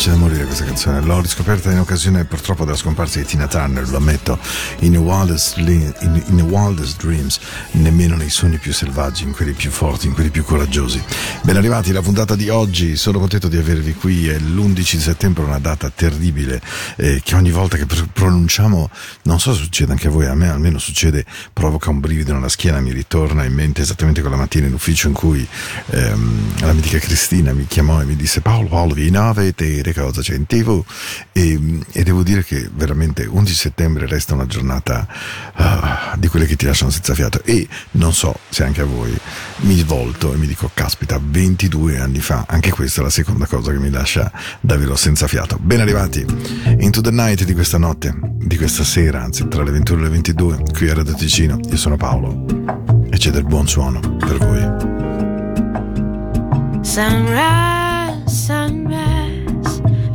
piace da morire questa canzone, l'ho riscoperta in occasione purtroppo della scomparsa di Tina Turner, lo ammetto, in wildest, in- in wildest dreams, nemmeno nei sogni più selvaggi, in quelli più forti, in quelli più coraggiosi. Ben arrivati, la puntata di oggi, sono contento di avervi qui, è l'11 di settembre, una data terribile, eh, che ogni volta che pr- pronunciamo, non so se succede anche a voi, a me almeno succede, provoca un brivido nella schiena, mi ritorna in mente esattamente quella mattina in ufficio in cui ehm, la mitica Cristina mi chiamò e mi disse Paolo, Paolo, vi avete cosa c'è in tv e, e devo dire che veramente 11 settembre resta una giornata ah, di quelle che ti lasciano senza fiato. E non so se anche a voi mi svolto e mi dico caspita 22 anni fa anche questa è la seconda cosa che mi lascia davvero senza fiato. Ben arrivati. Into the night di questa notte di questa sera anzi tra le 21 e le 22 qui a Radio Ticino. Io sono Paolo e c'è del buon suono per voi. Sunrise, sunrise,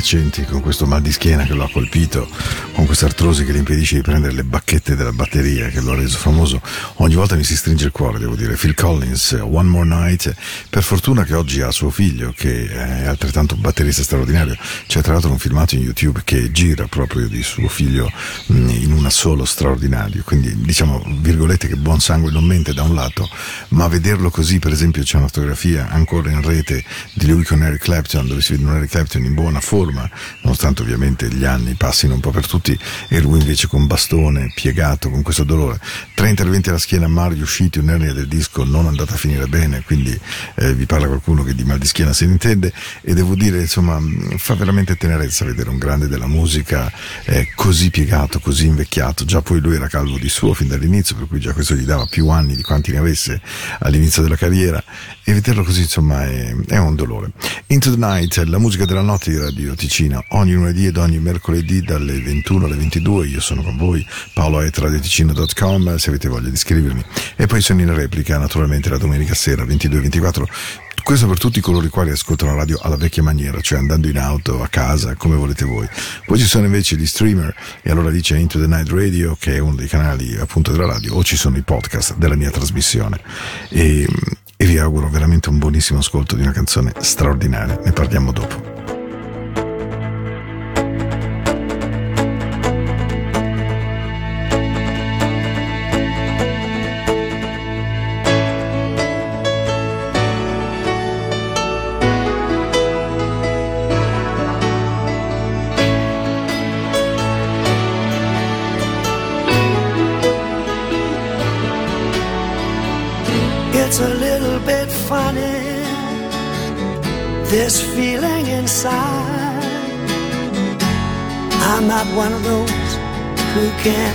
recenti con questo mal di schiena che lo ha colpito, con questa artrosi che gli impedisce di prendere le bacchette della batteria che lo ha reso famoso, ogni volta mi si stringe il cuore, devo dire. Phil Collins, One More Night, per fortuna che oggi ha suo figlio che è altrettanto batterista straordinario, c'è tra l'altro un filmato in YouTube che gira proprio di suo figlio mm, in una solo straordinario, quindi diciamo virgolette che buon sangue non mente da un lato, ma vederlo così per esempio c'è una fotografia ancora in rete di lui con Eric Clapton, dove si vede un Eric Clapton in buona forma, nonostante ovviamente gli anni passino un po' per tutti, e lui invece con bastone, piegato, con questo dolore. Tre interventi alla schiena, Mario usciti, un'ernia del disco non andata a finire bene, quindi eh, vi parla qualcuno che di mal di schiena se ne intende, e devo dire, insomma, fa veramente tenerezza vedere un grande della musica eh, così piegato, così invecchiato. Già poi lui era calvo di suo fin dall'inizio, per cui già questo gli dava più anni di quanti ne avesse all'inizio della carriera e vederlo così insomma è, è un dolore. Into the Night, la musica della notte di Radio Ticino, ogni lunedì ed ogni mercoledì dalle 21 alle 22, io sono con voi, paolo.radioticino.com se avete voglia di scrivermi e poi sono in replica naturalmente la domenica sera 22-24 questo per tutti coloro i quali ascoltano la radio alla vecchia maniera, cioè andando in auto, a casa, come volete voi. Poi ci sono invece gli streamer, e allora c'è Into the Night Radio, che è uno dei canali appunto della radio, o ci sono i podcast della mia trasmissione. E, e vi auguro veramente un buonissimo ascolto di una canzone straordinaria. Ne parliamo dopo. Inside. I'm not one of those who can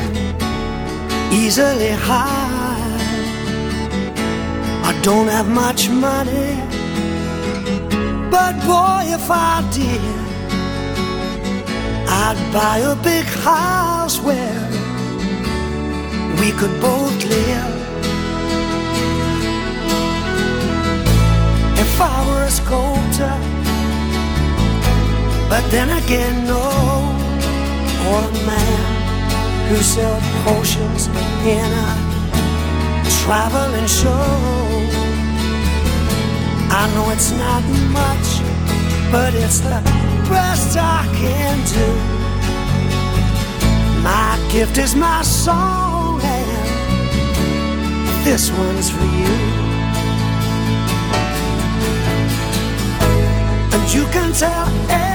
easily hide. I don't have much money, but boy, if I did, I'd buy a big house where we could both live. if I were a sculptor. But then again, no, or a man who sells potions in a traveling show. I know it's not much, but it's the best I can do. My gift is my song, and this one's for you. And you can tell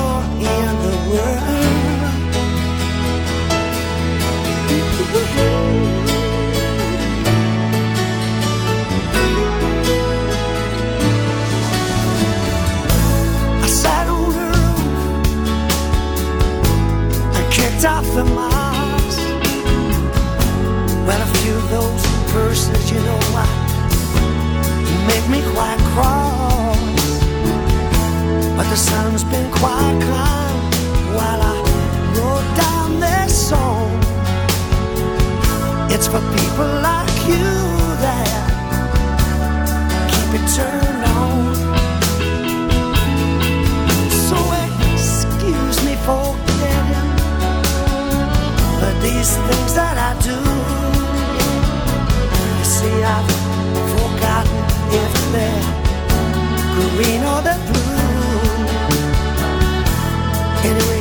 me quite cross. But the sun's been quite kind while I wrote down this song. It's for people like you that keep it turned on. So excuse me for getting, but these things that I do, you see, I've forgotten yesterday, green or the blue. Anyway,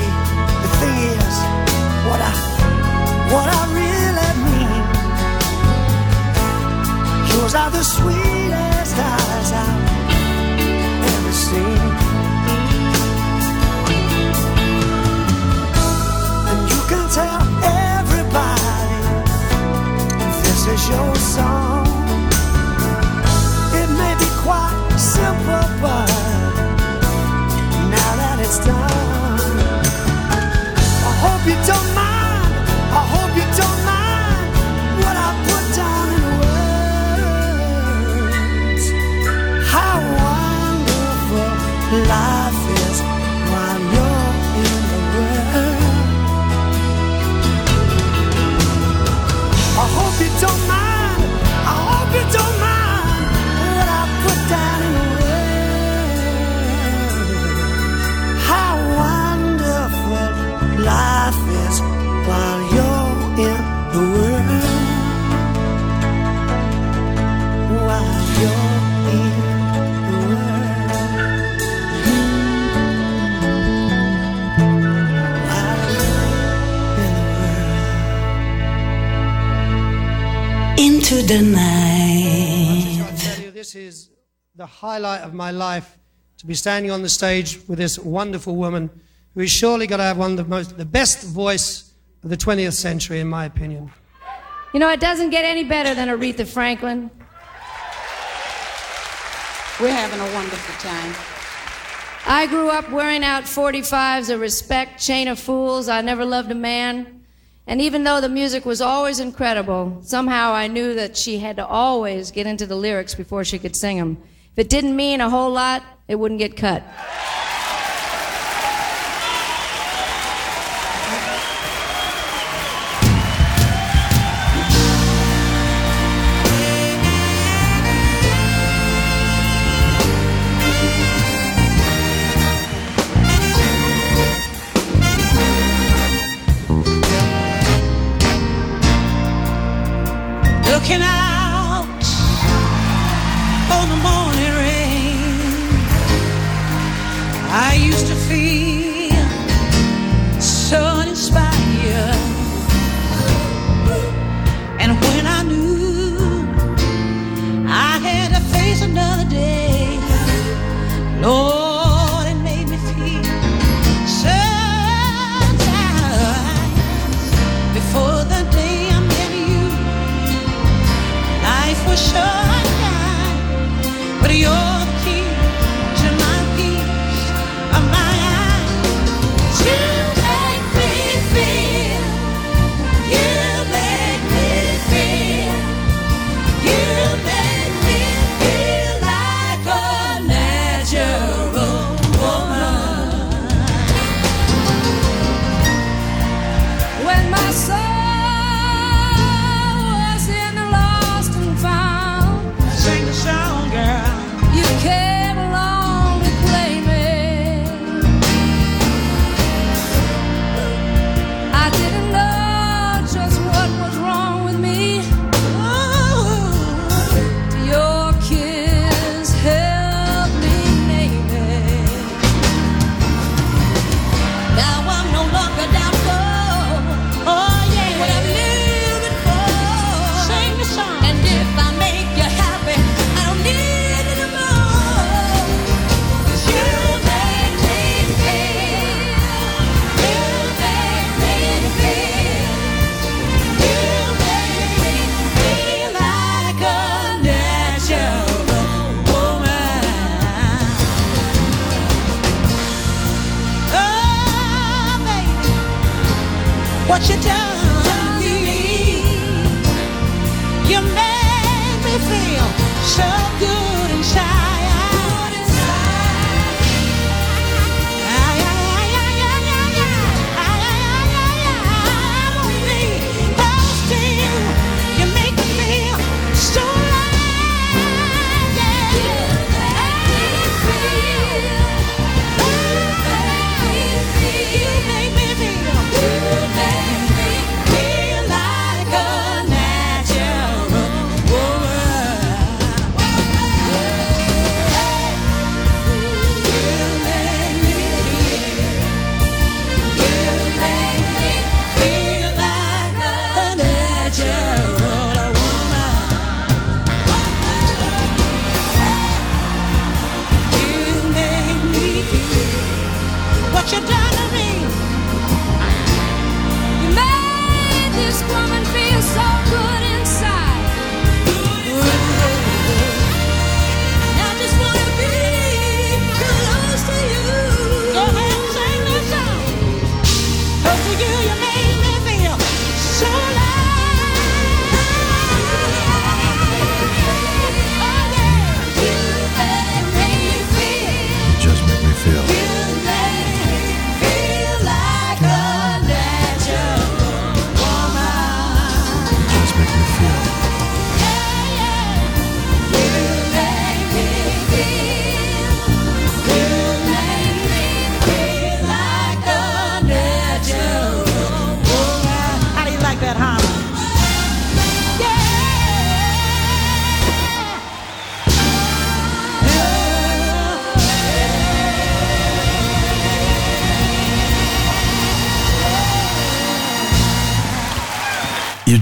highlight of my life to be standing on the stage with this wonderful woman who is surely going to have one of the most, the best voice of the 20th century, in my opinion. You know, it doesn't get any better than Aretha Franklin. We're having a wonderful time. I grew up wearing out 45s of respect, chain of fools. I never loved a man. And even though the music was always incredible, somehow I knew that she had to always get into the lyrics before she could sing them. If it didn't mean a whole lot, it wouldn't get cut.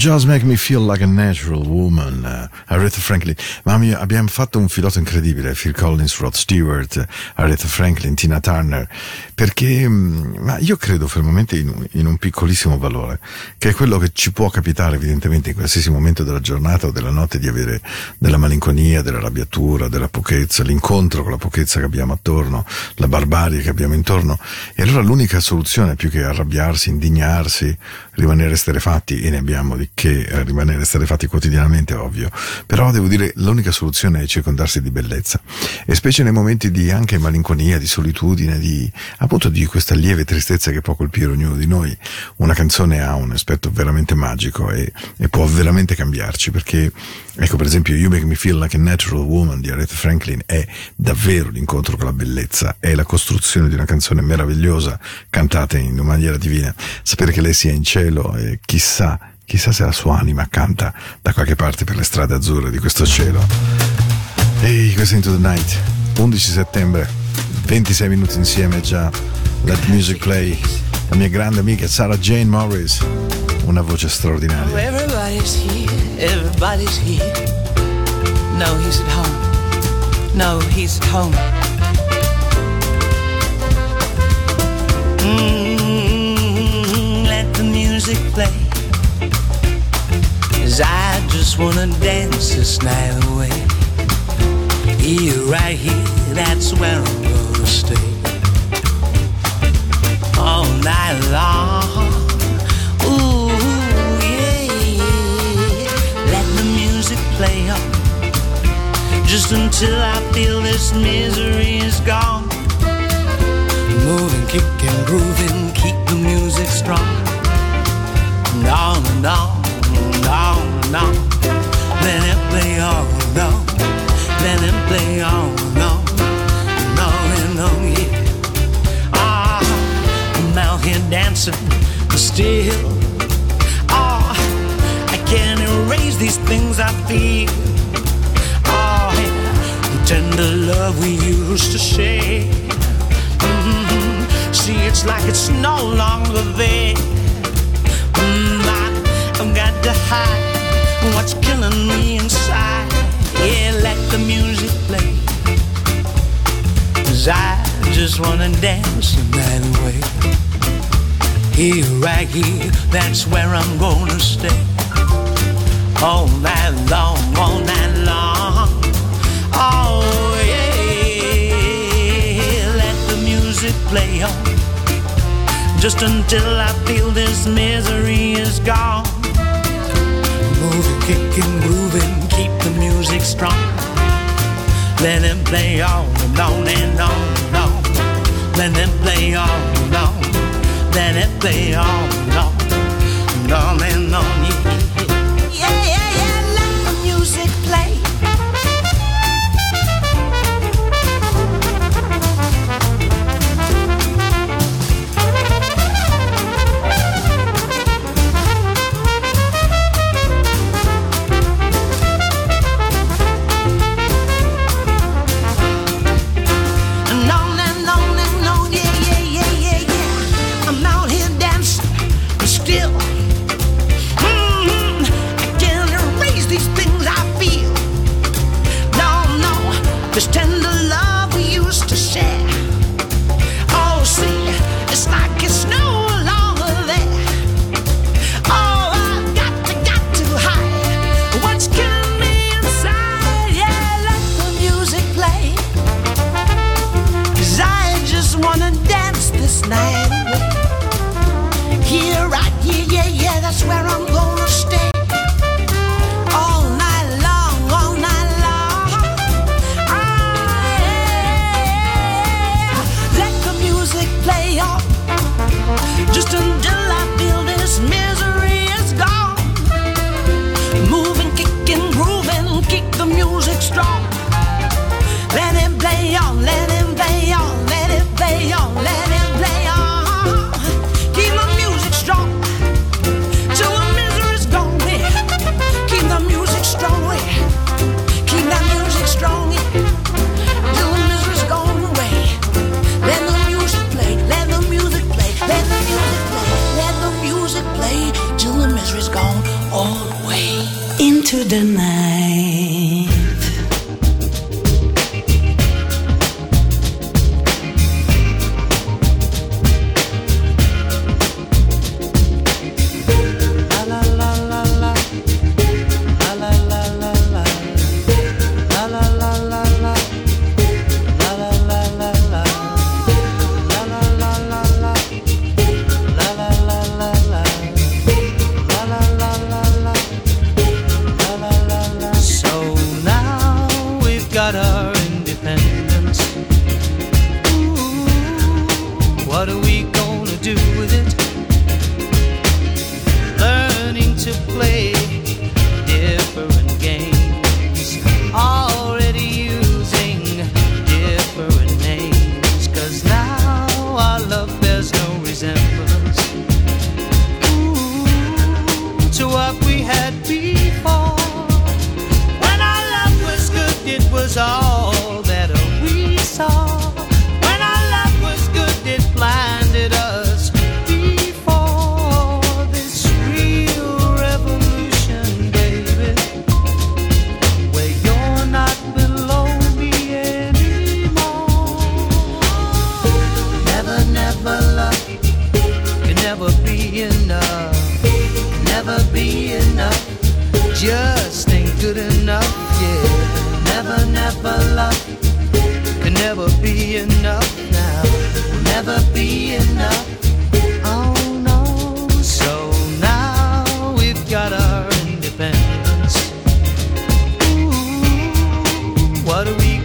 Just make me feel like a natural woman, uh, Aretha Franklin. Ma mi- abbiamo fatto un filotto incredibile, Phil Collins, Rod Stewart, Aretha Franklin, Tina Turner, perché mm, ma io credo fermamente in, in un piccolissimo valore, che è quello che ci può capitare evidentemente in qualsiasi momento della giornata o della notte di avere della malinconia, della arrabbiatura, della pochezza, l'incontro con la pochezza che abbiamo attorno, la barbarie che abbiamo intorno. E allora l'unica soluzione, più che arrabbiarsi, indignarsi, rimanere sterefatti, e ne abbiamo di che eh, rimanere sterefatti quotidianamente, ovvio, però devo dire l'unica soluzione è circondarsi di bellezza. E specie nei momenti di anche malinconia, di solitudine, di appunto di questa lieve tristezza che può colpire ognuno di noi, una canzone ha un aspetto veramente magico e, e può veramente cambiarci, perché ecco per esempio You Make Me Feel Like a Natural Woman di Aretha Franklin è davvero l'incontro con la bellezza, è la costruzione di una canzone meravigliosa cantata in una maniera divina. Sapere che lei sia in cielo e chissà, chissà se la sua anima canta da qualche parte per le strade azzurre di questo cielo. Ehi, questo è Into the Night, 11 settembre, 26 minuti insieme già, Let Music Play, la mia grande amica Sarah Jane Morris, una voce straordinaria. Everybody's here, everybody's here. No, he's at home. No, he's at home. Mm, let the music play. Cause I just wanna dance this night away. Here, right here, that's where I'm gonna stay. All night long. Ooh, yeah. Let the music play on. Just until I feel this misery is gone. Moving, kicking, grooving, keep the music strong. And on and on, on. Let it play on on. Let it play on on. And on and on, yeah. Ah, I'm out here dancing, but still. Ah, I can't erase these things I feel. Oh, yeah, the tender love we used to share. Mhm. See, it's like it's no longer there. Mm, I, I've got to hide what's killing me inside. Yeah, let the music play. Cause I just wanna dance the night away. Here, right here, that's where I'm gonna stay. All night long, all night long. Oh, yeah. Let the music play on. Just until I feel this misery is gone. Moving, kicking, grooving, keep the music strong. Let it play on and on and on and on. Let it play on and on. Let it play on and on and on and all way into the night. We.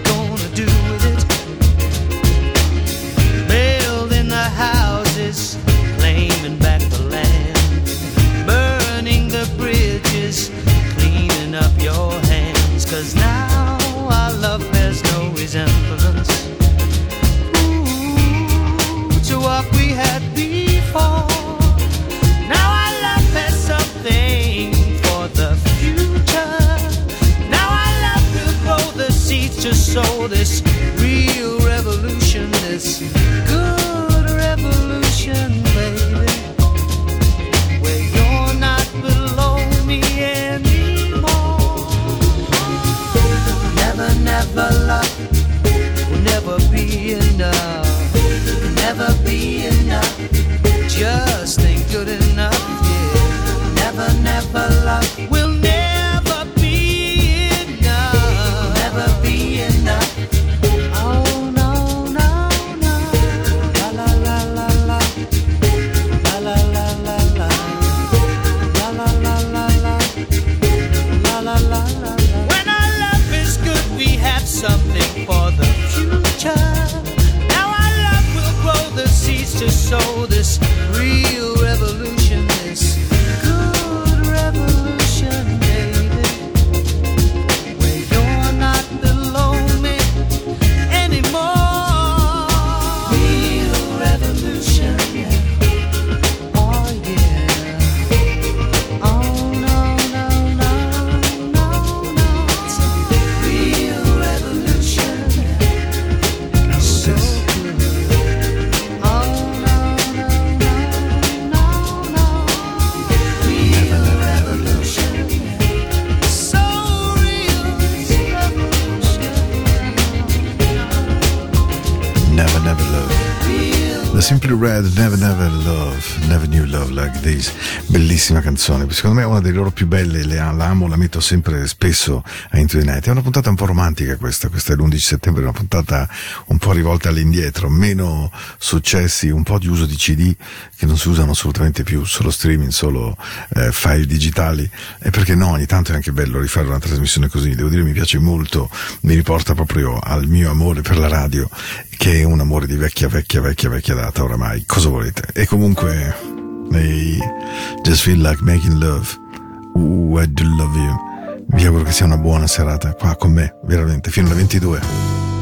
Simply Red, Never Never Love, Never Knew Love Like This, bellissima canzone, secondo me è una delle loro più belle, le, amo, la metto sempre spesso a Into the Night, è una puntata un po' romantica questa, questa è l'11 settembre, una puntata un po' rivolta all'indietro, meno successi, un po' di uso di CD che non si usano assolutamente più, solo streaming, solo eh, file digitali, e perché no, ogni tanto è anche bello rifare una trasmissione così, devo dire mi piace molto, mi riporta proprio al mio amore per la radio che è un amore di vecchia, vecchia, vecchia, vecchia data oramai. Cosa volete? E comunque, nei Just Feel Like Making Love, Ooh, I Do Love You, vi auguro che sia una buona serata qua con me, veramente, fino alle 22.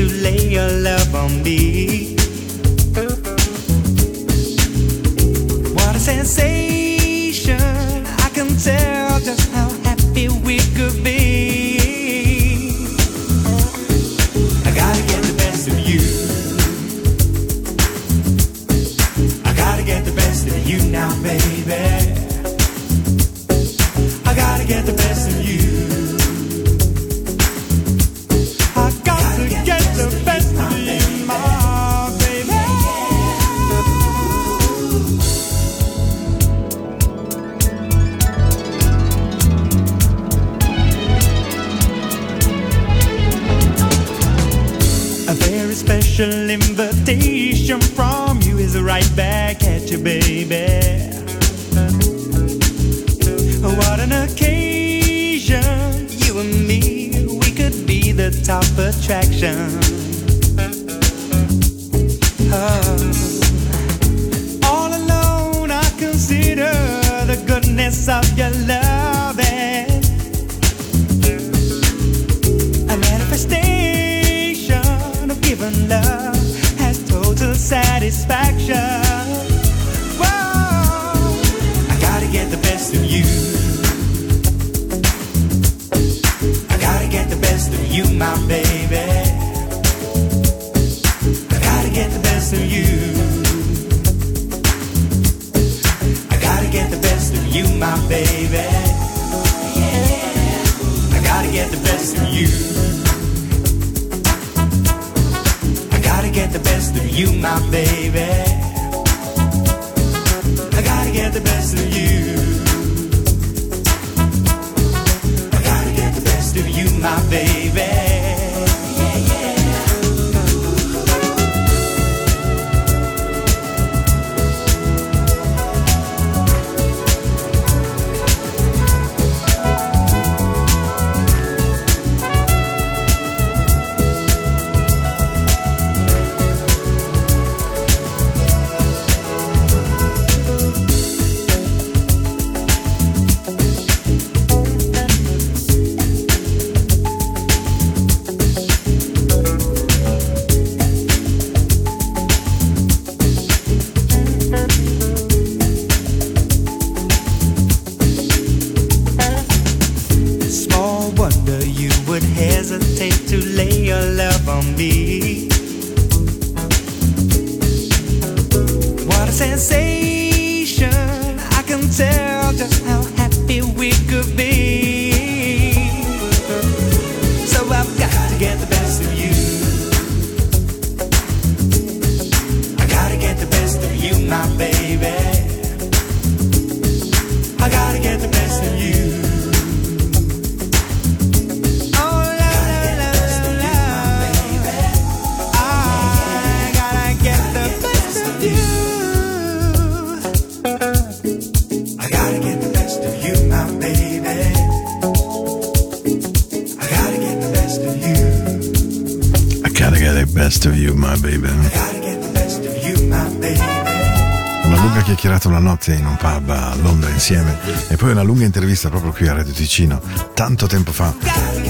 To lay your love on me. Get the best of you, my baby. I gotta get the best of you. I gotta get the best of you, my baby. e não pub. A Londra insieme e poi una lunga intervista proprio qui a Radio Ticino, tanto tempo fa,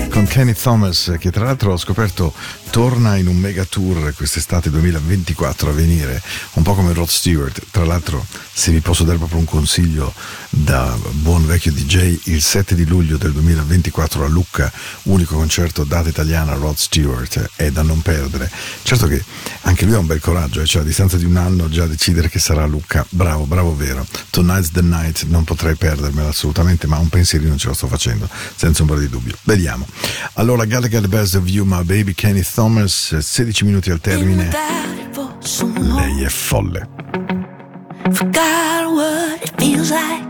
con Kenny Thomas, che tra l'altro ho scoperto torna in un mega tour quest'estate 2024 a venire, un po' come Rod Stewart. Tra l'altro, se vi posso dare proprio un consiglio da buon vecchio DJ, il 7 di luglio del 2024 a Lucca, unico concerto data italiana Rod Stewart, è da non perdere. Certo che anche lui ha un bel coraggio, eh, cioè a distanza di un anno già decidere che sarà a Lucca, bravo, bravo vero. Tonight's the night, non potrei perdermela assolutamente, ma un pensierino ce lo sto facendo, senza ombra di dubbio. Vediamo. Allora, Gotta Get the Best of You, My Baby, Kenny Thomas, 16 minuti al termine. Lei è folle. Forgot what it feels like.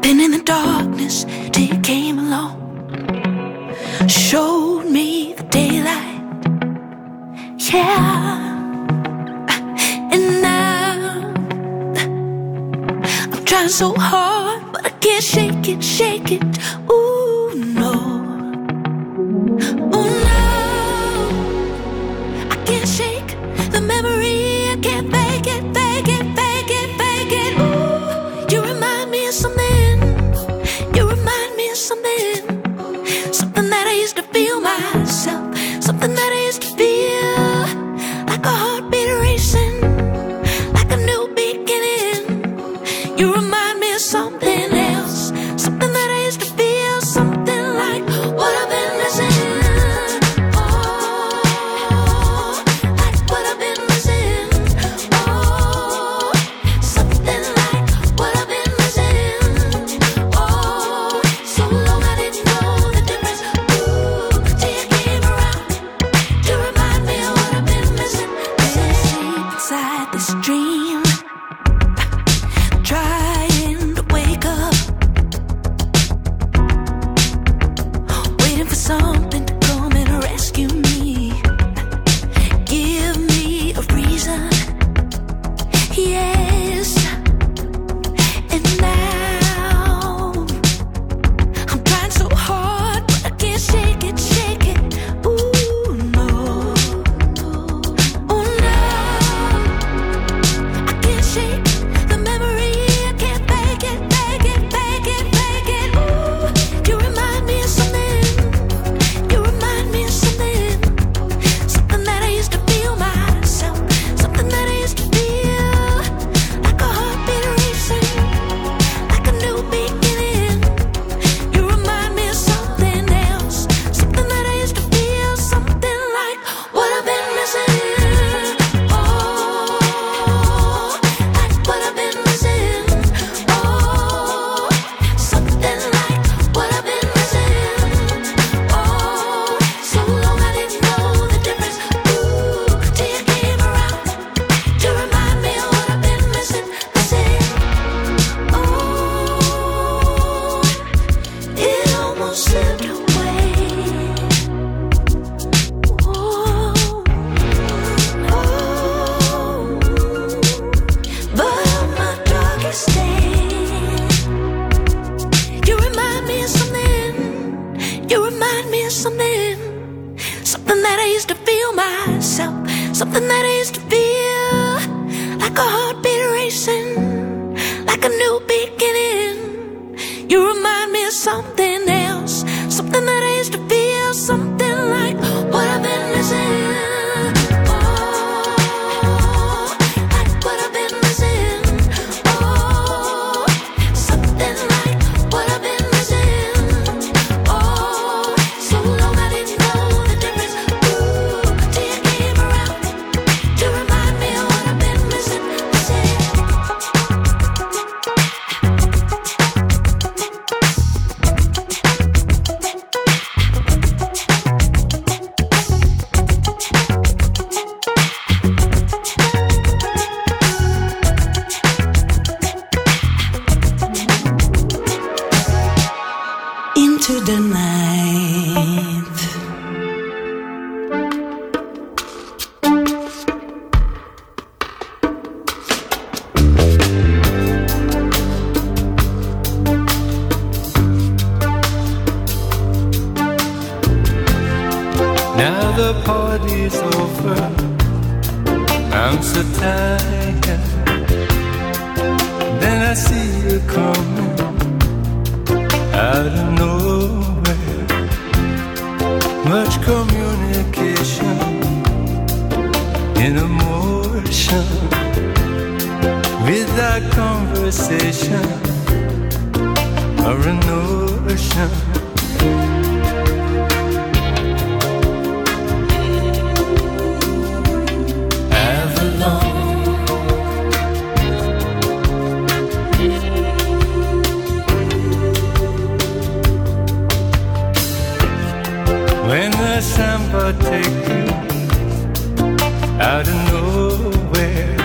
Been in the darkness till you came along. Showed me the daylight. Yeah. And trying so hard, but I can't shake it, shake it. Ooh, no. Ooh, no. I can't shake the memory. I can't fake it, fake it, fake it, fake it. Ooh, you remind me of something. You remind me of something. Something that I used to feel myself. Something that I used to. like a heartbeat racing, like a new beginning. You remind me of something else, something that December take you out of nowhere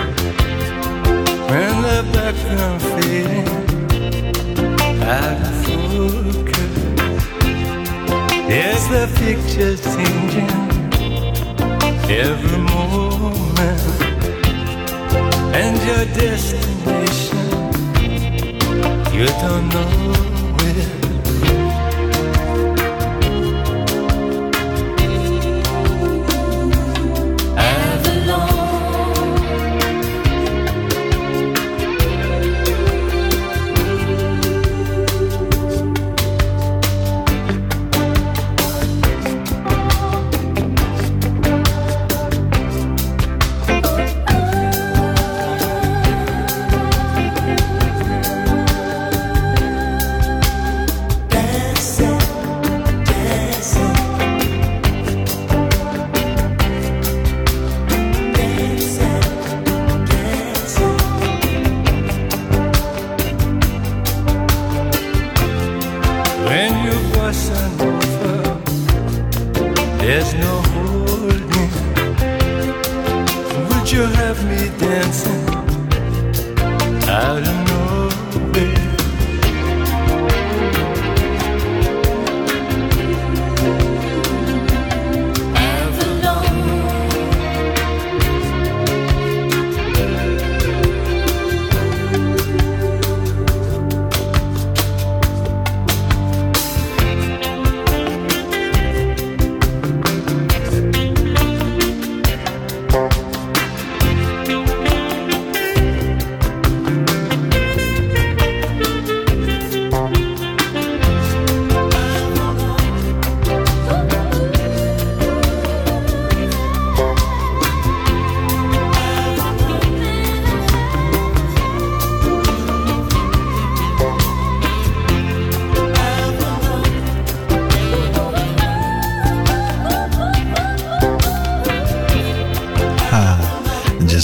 when the background fading out of focus? Is the picture changing every moment? And your destination, you don't know.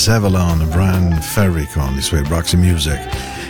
Avalon, Brian Ferry con i suoi Roxy Music.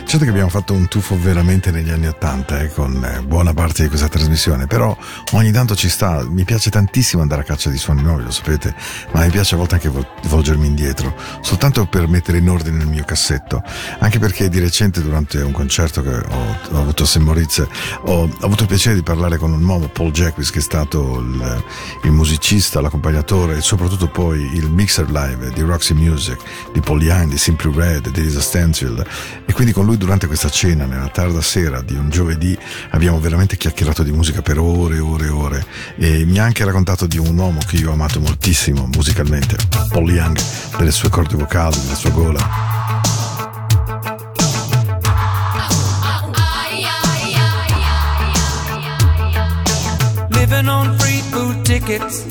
Certo che abbiamo fatto un tuffo veramente negli anni Ottanta eh, con eh, buona parte di questa trasmissione, però ogni tanto ci sta, mi piace tantissimo andare a caccia di suoni nuovi, lo sapete, ma mi piace a volte anche volgermi indietro, soltanto per mettere in ordine il mio cassetto, anche perché di recente durante un concerto che ho, ho avuto a St. Moritz ho, ho avuto il piacere di parlare con un uomo, Paul Jacquis, che è stato il, il musicista, l'accompagnatore e soprattutto poi il mixer live di Roxy Music, di Paul Young, di Simply Red, di Lisa Stansfield e quindi con lui durante questa cena, nella tarda sera di un giovedì, abbiamo veramente chiacchierato di musica per ore e ore e ore e mi ha anche raccontato di un uomo che io ho amato moltissimo musicalmente, Paul Young, delle sue corde vocali, della sua gola. Living on free food tickets.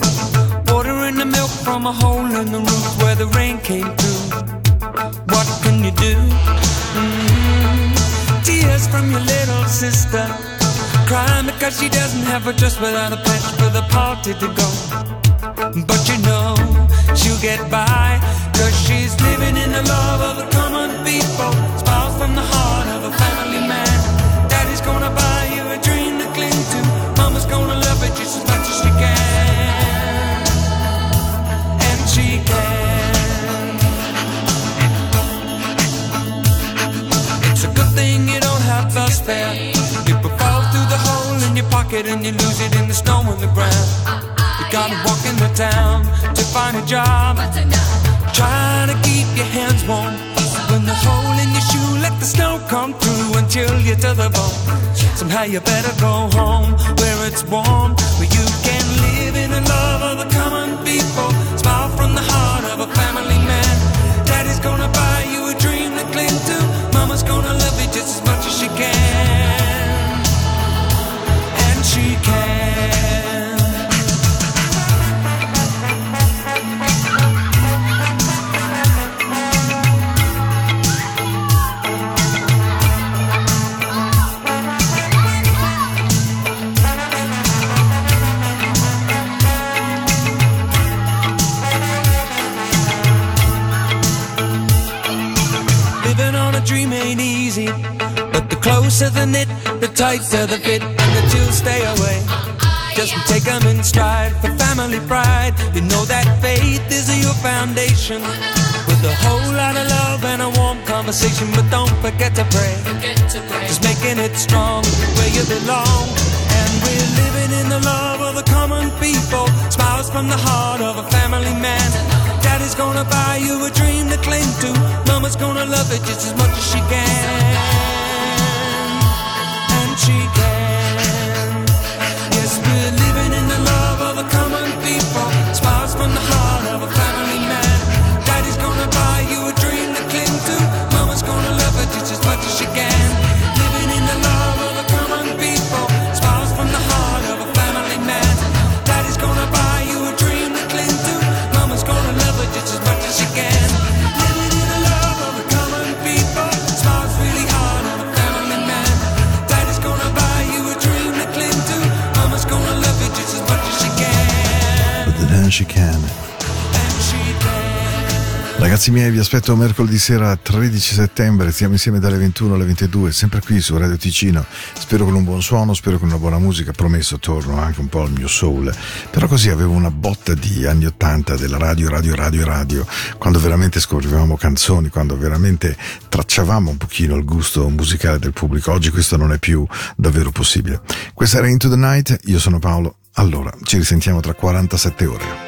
Ordering the milk from a hole in the roof where the rain came through. What can you do? Mhm. Tears from your little sister. Crying because she doesn't have a dress without a patch for the party to go. But you know get by. Cause she's living in the love of the common people. Smiles from the heart find a job. Try to keep your hands warm. When the hole in your shoe, let the snow come through and chill you to the bone. Somehow you better go home where it's warm, where you can live in the love of the common people. Smile from the heart closer the knit, the tighter the fit, and the chills stay away. Just take 'em in stride for family pride. You know that faith is your foundation. With a whole lot of love and a warm conversation, but don't forget to pray. Just making it strong where you belong. And we're living in the love of the common people. Smiles from the heart of a family man. Daddy's gonna buy you a dream to cling to. Mama's gonna love it just as much as she can. Ragazzi miei, vi aspetto mercoledì sera 13 settembre, stiamo insieme dalle 21 alle 22, sempre qui su Radio Ticino. Spero con un buon suono, spero con una buona musica, promesso torno anche un po' al mio soul. Però così avevo una botta di anni 80 della radio, radio, radio, radio, quando veramente scoprivamo canzoni, quando veramente tracciavamo un pochino il gusto musicale del pubblico. Oggi questo non è più davvero possibile. Questa era Into the Night, io sono Paolo. Allora, ci risentiamo tra 47 ore.